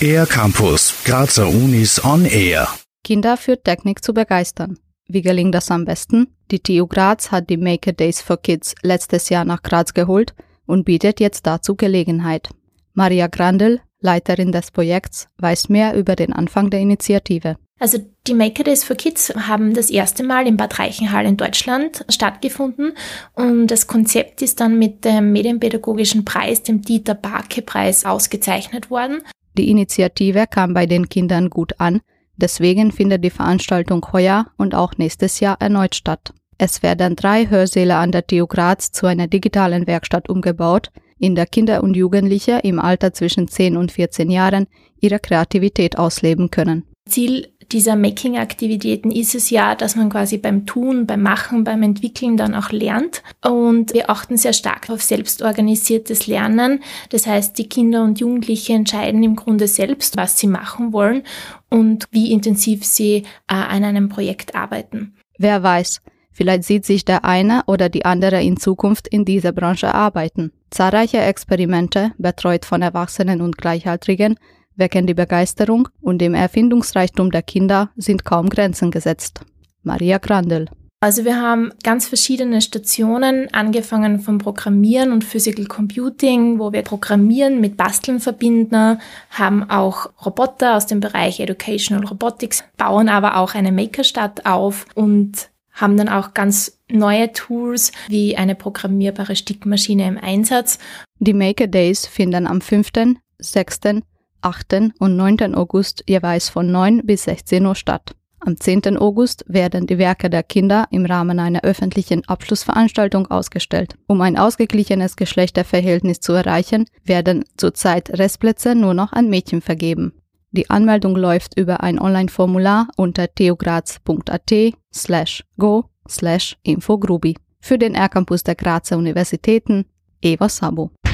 Air Campus, Grazer Unis on Air. Kinder für Technik zu begeistern. Wie gelingt das am besten? Die TU Graz hat die Maker Days for Kids letztes Jahr nach Graz geholt und bietet jetzt dazu Gelegenheit. Maria Grandel, Leiterin des Projekts, weiß mehr über den Anfang der Initiative. Also die Maker Days for Kids haben das erste Mal in Bad Reichenhall in Deutschland stattgefunden und das Konzept ist dann mit dem Medienpädagogischen Preis, dem Dieter Barke Preis, ausgezeichnet worden. Die Initiative kam bei den Kindern gut an, deswegen findet die Veranstaltung heuer und auch nächstes Jahr erneut statt. Es werden drei Hörsäle an der TU Graz zu einer digitalen Werkstatt umgebaut, in der Kinder und Jugendliche im Alter zwischen 10 und 14 Jahren ihre Kreativität ausleben können. Ziel dieser Making-Aktivitäten ist es ja, dass man quasi beim Tun, beim Machen, beim Entwickeln dann auch lernt. Und wir achten sehr stark auf selbstorganisiertes Lernen. Das heißt, die Kinder und Jugendliche entscheiden im Grunde selbst, was sie machen wollen und wie intensiv sie äh, an einem Projekt arbeiten. Wer weiß, vielleicht sieht sich der eine oder die andere in Zukunft in dieser Branche arbeiten. Zahlreiche Experimente, betreut von Erwachsenen und Gleichaltrigen, wecken die Begeisterung und dem Erfindungsreichtum der Kinder sind kaum Grenzen gesetzt. Maria Grandel. Also wir haben ganz verschiedene Stationen, angefangen vom Programmieren und Physical Computing, wo wir Programmieren mit Basteln verbinden, haben auch Roboter aus dem Bereich Educational Robotics, bauen aber auch eine Makerstadt auf und haben dann auch ganz neue Tools wie eine programmierbare Stickmaschine im Einsatz. Die Maker Days finden am 5., 6., 8. und 9. August jeweils von 9 bis 16 Uhr statt. Am 10. August werden die Werke der Kinder im Rahmen einer öffentlichen Abschlussveranstaltung ausgestellt. Um ein ausgeglichenes Geschlechterverhältnis zu erreichen, werden zurzeit Restplätze nur noch an Mädchen vergeben. Die Anmeldung läuft über ein Online-Formular unter theograz.at slash go slash infogrubi. Für den R-Campus der Grazer Universitäten, Eva Sabo.